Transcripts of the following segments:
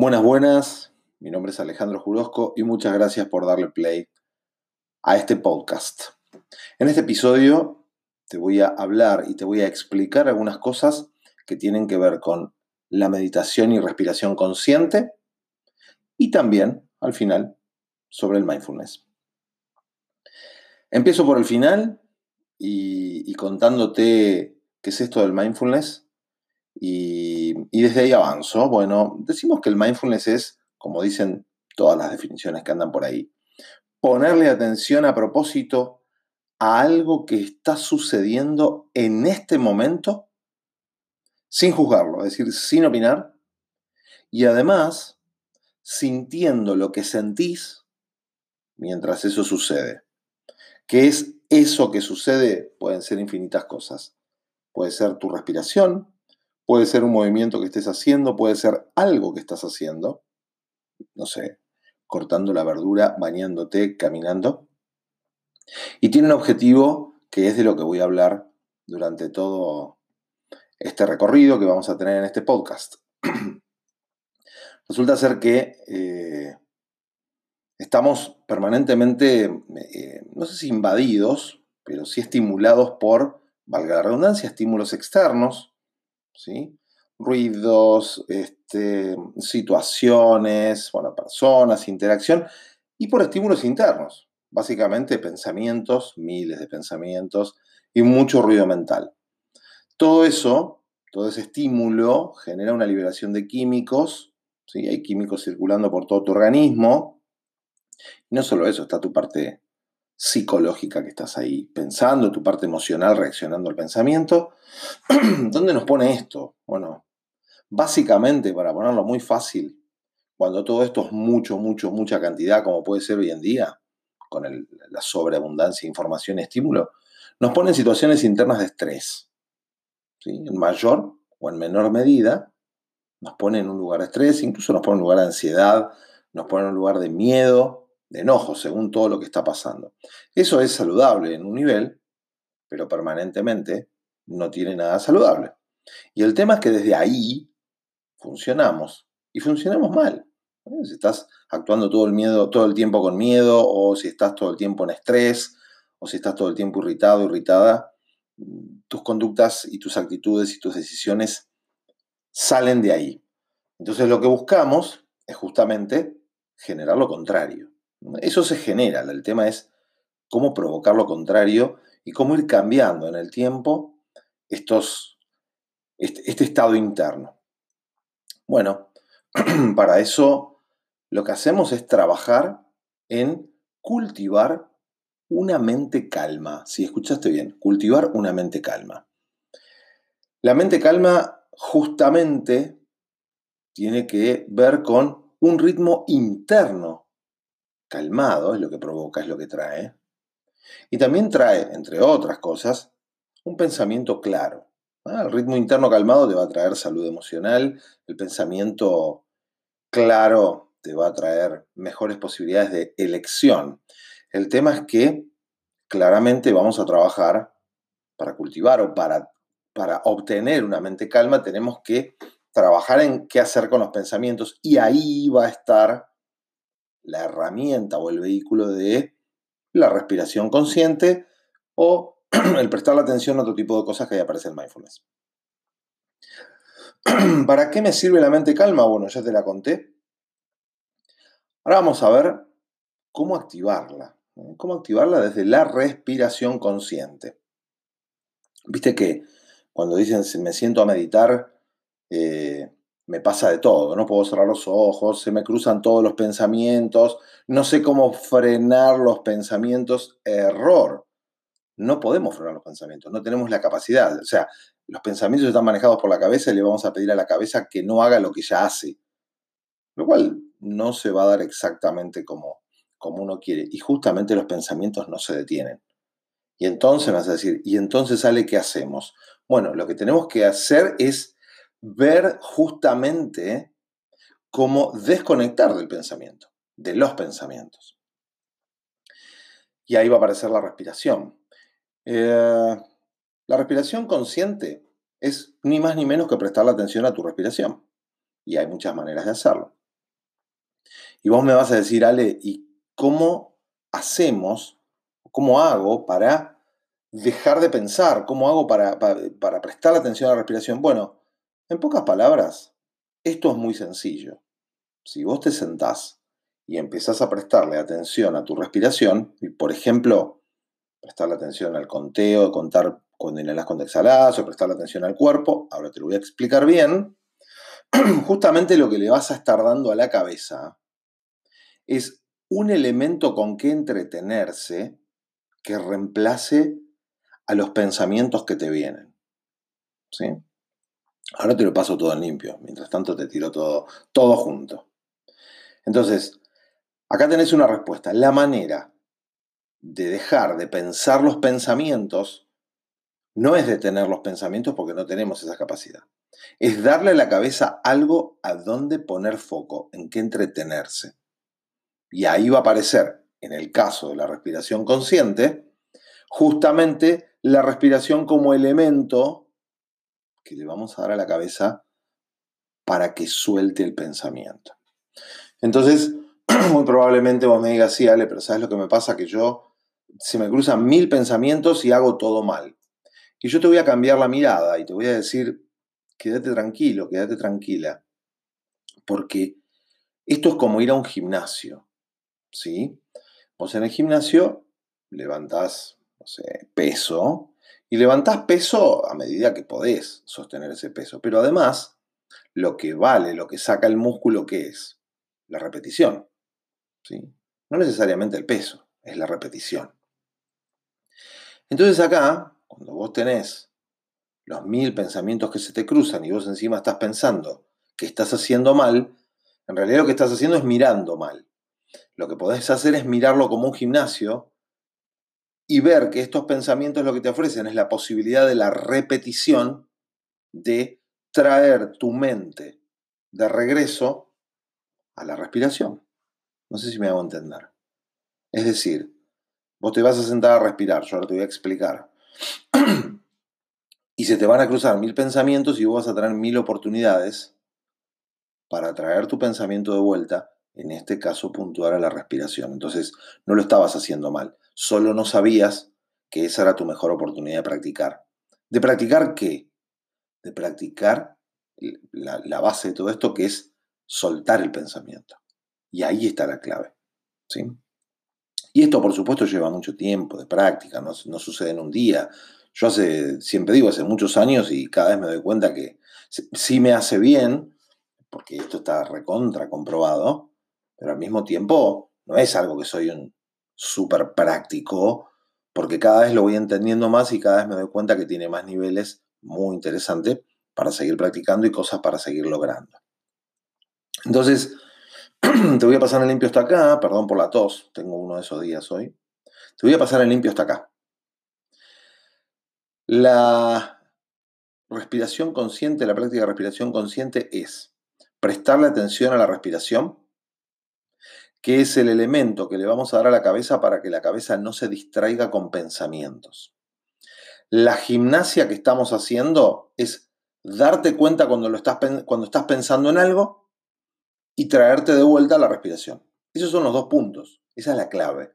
Buenas, buenas. Mi nombre es Alejandro Jurosco y muchas gracias por darle play a este podcast. En este episodio te voy a hablar y te voy a explicar algunas cosas que tienen que ver con la meditación y respiración consciente y también, al final, sobre el mindfulness. Empiezo por el final y, contándote qué es esto del mindfulness y, desde ahí avanzo. Bueno, decimos que el mindfulness es, como dicen todas las definiciones que andan por ahí, ponerle atención a propósito a algo que está sucediendo en este momento sin juzgarlo, es decir, sin opinar, y además sintiendo lo que sentís mientras eso sucede. ¿Qué es eso que sucede? Pueden ser infinitas cosas. Puede ser tu respiración, Puede ser un movimiento que estés haciendo, puede ser algo que estás haciendo. No sé, cortando la verdura, bañándote, caminando. Y tiene un objetivo que es de lo que voy a hablar durante todo este recorrido que vamos a tener en este podcast. Resulta ser que eh, estamos permanentemente, eh, no sé si invadidos, pero sí estimulados por, valga la redundancia, estímulos externos, Ruidos, este, situaciones, bueno, personas, interacción y por estímulos internos, básicamente pensamientos, miles de pensamientos y mucho ruido mental. Todo eso, todo ese estímulo genera una liberación de químicos, ¿sí? hay químicos circulando por todo tu organismo. Y no solo eso, está tu parte psicológica que estás ahí pensando, tu parte emocional reaccionando al pensamiento. ¿Dónde nos pone esto? Bueno, básicamente, para ponerlo muy fácil, cuando todo esto es mucho, mucho, mucha cantidad, como puede ser hoy en día, con la sobreabundancia de información y estímulo, nos pone en situaciones internas de estrés. En mayor o en menor medida, nos pone en un lugar de estrés, incluso nos pone en un lugar de ansiedad, nos pone en un lugar de miedo, de enojo, según todo lo que está pasando. Eso es saludable en un nivel, pero permanentemente no tiene nada saludable. Y el tema es que desde ahí funcionamos y funcionamos mal. Si estás actuando todo el, miedo, todo el tiempo con miedo, o si estás todo el tiempo en estrés, o si estás todo el tiempo irritado, irritada, tus conductas y tus actitudes y tus decisiones salen de ahí. Entonces lo que buscamos es justamente generar lo contrario. Eso se genera, el tema es cómo provocar lo contrario y cómo ir cambiando en el tiempo estos, este, este estado interno. Bueno, para eso lo que hacemos es trabajar en cultivar una mente calma. Si escuchaste bien, cultivar una mente calma. La mente calma justamente tiene que ver con un ritmo interno calmado, es lo que provoca, es lo que trae. Y también trae, entre otras cosas, un pensamiento claro. El ritmo interno calmado te va a traer salud emocional, el pensamiento claro te va a traer mejores posibilidades de elección. El tema es que claramente vamos a trabajar para cultivar o para, para obtener una mente calma, tenemos que trabajar en qué hacer con los pensamientos y ahí va a estar la herramienta o el vehículo de la respiración consciente o el prestar la atención a otro tipo de cosas que ahí aparece en mindfulness. ¿Para qué me sirve la mente calma? Bueno, ya te la conté. Ahora vamos a ver cómo activarla. ¿eh? Cómo activarla desde la respiración consciente. Viste que cuando dicen me siento a meditar, eh, me pasa de todo, no puedo cerrar los ojos, se me cruzan todos los pensamientos, no sé cómo frenar los pensamientos, error. No podemos frenar los pensamientos, no tenemos la capacidad. O sea, los pensamientos están manejados por la cabeza y le vamos a pedir a la cabeza que no haga lo que ya hace. Lo cual no se va a dar exactamente como, como uno quiere. Y justamente los pensamientos no se detienen. Y entonces me vas a decir, ¿y entonces sale qué hacemos? Bueno, lo que tenemos que hacer es ver justamente cómo desconectar del pensamiento, de los pensamientos. Y ahí va a aparecer la respiración. Eh, la respiración consciente es ni más ni menos que prestar la atención a tu respiración. Y hay muchas maneras de hacerlo. Y vos me vas a decir, Ale, ¿y cómo hacemos, cómo hago para dejar de pensar? ¿Cómo hago para, para, prestar atención a la respiración? Bueno, en pocas palabras, esto es muy sencillo. Si vos te sentás y empezás a prestarle atención a tu respiración, y por ejemplo, prestarle atención al conteo, contar cuando inhalas, cuando exhalas, o prestarle atención al cuerpo, ahora te lo voy a explicar bien, justamente lo que le vas a estar dando a la cabeza es un elemento con que entretenerse que reemplace a los pensamientos que te vienen. ¿Sí? Ahora te lo paso todo en limpio, mientras tanto te tiro todo, todo junto. Entonces, acá tenés una respuesta. La manera de dejar de pensar los pensamientos no es detener los pensamientos porque no tenemos esa capacidad. Es darle a la cabeza algo a donde poner foco, en qué entretenerse. Y ahí va a aparecer, en el caso de la respiración consciente, justamente la respiración como elemento que le vamos a dar a la cabeza para que suelte el pensamiento. Entonces, muy probablemente vos me digas, sí, Ale, pero ¿sabes lo que me pasa? Que yo se me cruzan mil pensamientos y hago todo mal. Y yo te voy a cambiar la mirada y te voy a decir, quédate tranquilo, quédate tranquila, porque esto es como ir a un gimnasio. ¿sí? Vos en el gimnasio levantás, no sé, peso, y levantás peso a medida que podés sostener ese peso. Pero además, lo que vale, lo que saca el músculo, ¿qué es? La repetición. ¿sí? No necesariamente el peso, es la repetición. Entonces acá, cuando vos tenés los mil pensamientos que se te cruzan y vos encima estás pensando que estás haciendo mal, en realidad lo que estás haciendo es mirando mal. Lo que podés hacer es mirarlo como un gimnasio y ver que estos pensamientos lo que te ofrecen es la posibilidad de la repetición de traer tu mente de regreso a la respiración. No sé si me hago entender. Es decir, vos te vas a sentar a respirar, yo ahora te voy a explicar. y se te van a cruzar mil pensamientos y vos vas a tener mil oportunidades para traer tu pensamiento de vuelta en este caso puntuar a la respiración. Entonces, no lo estabas haciendo mal, solo no sabías que esa era tu mejor oportunidad de practicar. ¿De practicar qué? De practicar la, base de todo esto, que es soltar el pensamiento. Y ahí está la clave. ¿sí? Y esto, por supuesto, lleva mucho tiempo de práctica, no, no sucede en un día. Yo hace, siempre digo, hace muchos años y cada vez me doy cuenta que sí me hace bien, porque esto está recontra comprobado, pero al mismo tiempo no es algo que soy un súper práctico, porque cada vez lo voy entendiendo más y cada vez me doy cuenta que tiene más niveles muy interesantes para seguir practicando y cosas para seguir logrando. Entonces, te voy a pasar el limpio hasta acá, perdón por la tos, tengo uno de esos días hoy. Te voy a pasar el limpio hasta acá. La respiración consciente, la práctica de respiración consciente es prestarle atención a la respiración que es el elemento que le vamos a dar a la cabeza para que la cabeza no se distraiga con pensamientos. La gimnasia que estamos haciendo es darte cuenta cuando, lo estás, cuando estás pensando en algo y traerte de vuelta la respiración. Esos son los dos puntos. Esa es la clave,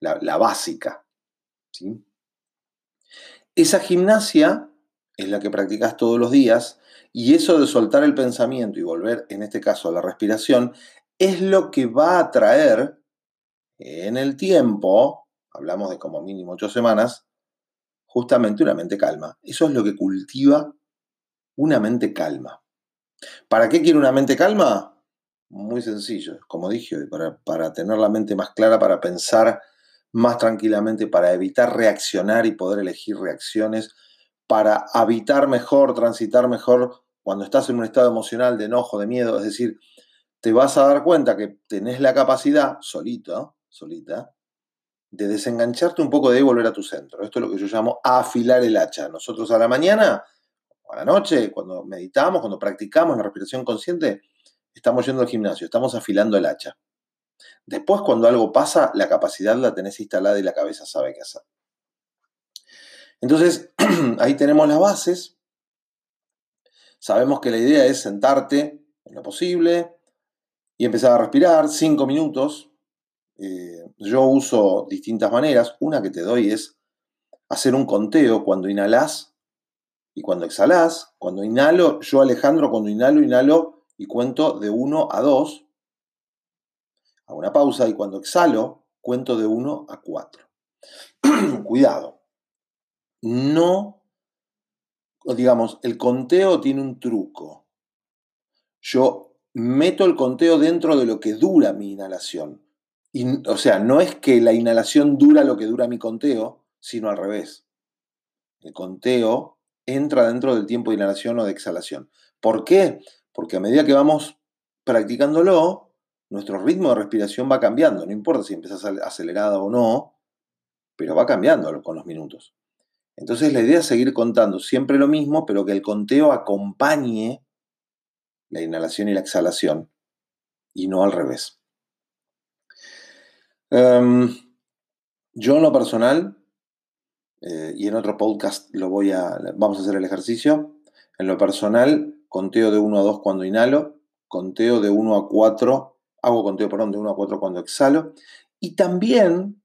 la, básica. ¿sí? Esa gimnasia es la que practicas todos los días y eso de soltar el pensamiento y volver, en este caso, a la respiración, es lo que va a traer en el tiempo, hablamos de como mínimo ocho semanas, justamente una mente calma. Eso es lo que cultiva una mente calma. ¿Para qué quiere una mente calma? Muy sencillo, como dije, para, para tener la mente más clara, para pensar más tranquilamente, para evitar reaccionar y poder elegir reacciones, para habitar mejor, transitar mejor cuando estás en un estado emocional de enojo, de miedo, es decir, te vas a dar cuenta que tenés la capacidad, solito, solita, de desengancharte un poco de ahí y volver a tu centro. Esto es lo que yo llamo afilar el hacha. Nosotros a la mañana a la noche, cuando meditamos, cuando practicamos la respiración consciente, estamos yendo al gimnasio, estamos afilando el hacha. Después, cuando algo pasa, la capacidad la tenés instalada y la cabeza sabe qué hacer. Entonces, ahí tenemos las bases. Sabemos que la idea es sentarte en lo posible, y empezar a respirar cinco minutos. Eh, yo uso distintas maneras. Una que te doy es hacer un conteo cuando inhalas y cuando exhalas. Cuando inhalo, yo Alejandro, cuando inhalo, inhalo y cuento de 1 a 2. Hago una pausa y cuando exhalo, cuento de 1 a 4. Cuidado. No, digamos, el conteo tiene un truco. Yo meto el conteo dentro de lo que dura mi inhalación. Y, o sea, no es que la inhalación dura lo que dura mi conteo, sino al revés. El conteo entra dentro del tiempo de inhalación o de exhalación. ¿Por qué? Porque a medida que vamos practicándolo, nuestro ritmo de respiración va cambiando. No importa si empiezas acelerado o no, pero va cambiando con los minutos. Entonces la idea es seguir contando siempre lo mismo, pero que el conteo acompañe la inhalación y la exhalación, y no al revés. Em, yo en lo personal, eh, y en otro podcast lo voy a, vamos a hacer el ejercicio, en lo personal, conteo de 1 a 2 cuando inhalo, conteo de 1 a 4, hago conteo, perdón, de 1 a 4 cuando exhalo, y también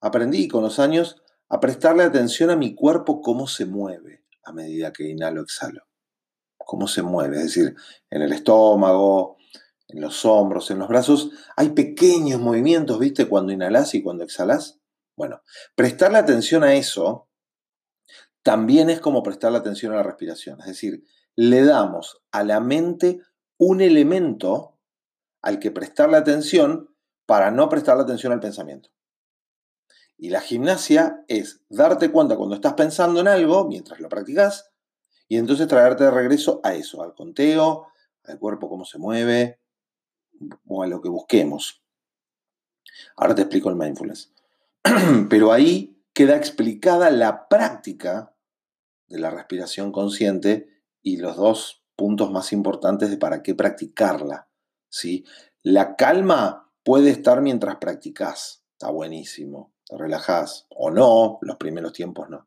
aprendí con los años a prestarle atención a mi cuerpo cómo se mueve a medida que inhalo, exhalo cómo se mueve, es decir, en el estómago, en los hombros, en los brazos, hay pequeños movimientos, ¿viste? Cuando inhalas y cuando exhalas. Bueno, prestarle atención a eso también es como prestarle atención a la respiración, es decir, le damos a la mente un elemento al que prestarle atención para no prestarle atención al pensamiento. Y la gimnasia es darte cuenta cuando estás pensando en algo, mientras lo practicas, y entonces traerte de regreso a eso, al conteo, al cuerpo cómo se mueve o a lo que busquemos. Ahora te explico el mindfulness. Pero ahí queda explicada la práctica de la respiración consciente y los dos puntos más importantes de para qué practicarla. ¿sí? La calma puede estar mientras practicas, está buenísimo, te relajás o no, los primeros tiempos no.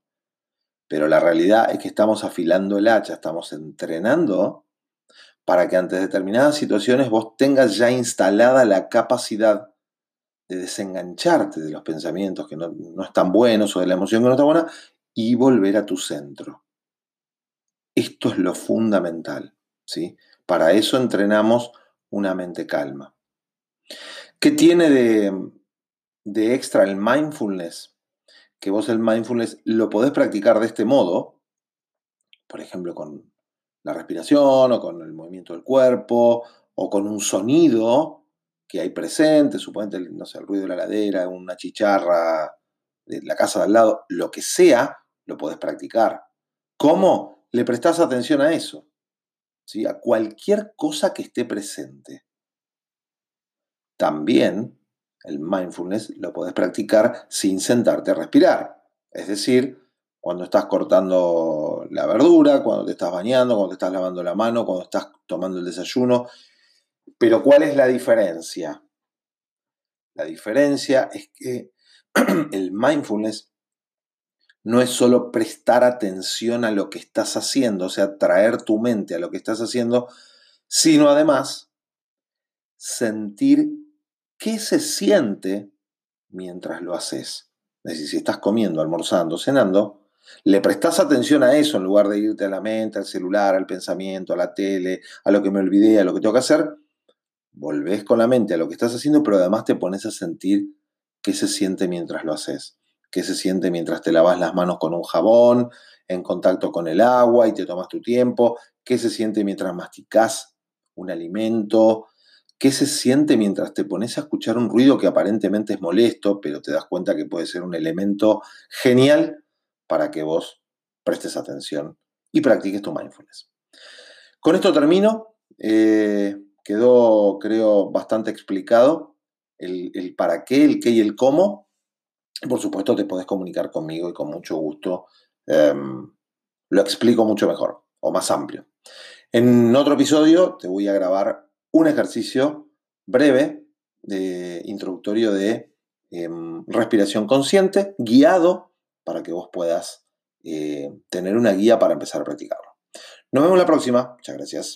Pero la realidad es que estamos afilando el hacha, estamos entrenando para que ante determinadas situaciones vos tengas ya instalada la capacidad de desengancharte de los pensamientos que no, están buenos o de la emoción que no está buena y volver a tu centro. Esto es lo fundamental. ¿sí? Para eso entrenamos una mente calma. ¿Qué tiene de, de extra el mindfulness? Que vos el mindfulness lo podés practicar de este modo, por ejemplo, con la respiración o con el movimiento del cuerpo o con un sonido que hay presente, suponete, no sé, el ruido de la ladera, una chicharra de la casa de al lado, lo que sea, lo podés practicar. ¿Cómo? Le prestás atención a eso, a cualquier cosa que esté presente. También el mindfulness lo podés practicar sin sentarte a respirar. Es decir, cuando estás cortando la verdura, cuando te estás bañando, cuando te estás lavando la mano, cuando estás tomando el desayuno. Pero ¿cuál es la diferencia? La diferencia es que el mindfulness no es solo prestar atención a lo que estás haciendo, o sea, traer tu mente a lo que estás haciendo, sino además sentir qué se siente mientras lo haces. Es decir, si estás comiendo, almorzando, cenando, le prestas atención a eso en lugar de irte a la mente, al celular, al pensamiento, a la tele, a lo que me olvidé, a lo que tengo que hacer. Volvés con la mente a lo que estás haciendo, pero además te pones a sentir qué se siente mientras lo haces. Qué se siente mientras te lavas las manos con un jabón, en contacto con el agua y te tomas tu tiempo. Qué se siente mientras masticas un alimento, ¿Qué se siente mientras te pones a escuchar un ruido que aparentemente es molesto, pero te das cuenta que puede ser un elemento genial para que vos prestes atención y practiques tu mindfulness? Con esto termino. Eh, quedó, creo, bastante explicado el, para qué, el qué y el cómo. Por supuesto, te podés comunicar conmigo y con mucho gusto em, lo explico mucho mejor o más amplio. En otro episodio te voy a grabar un ejercicio breve, de, introductorio de em, respiración consciente, guiado, para que vos puedas eh, tener una guía para empezar a practicarlo. Nos vemos la próxima. Muchas gracias.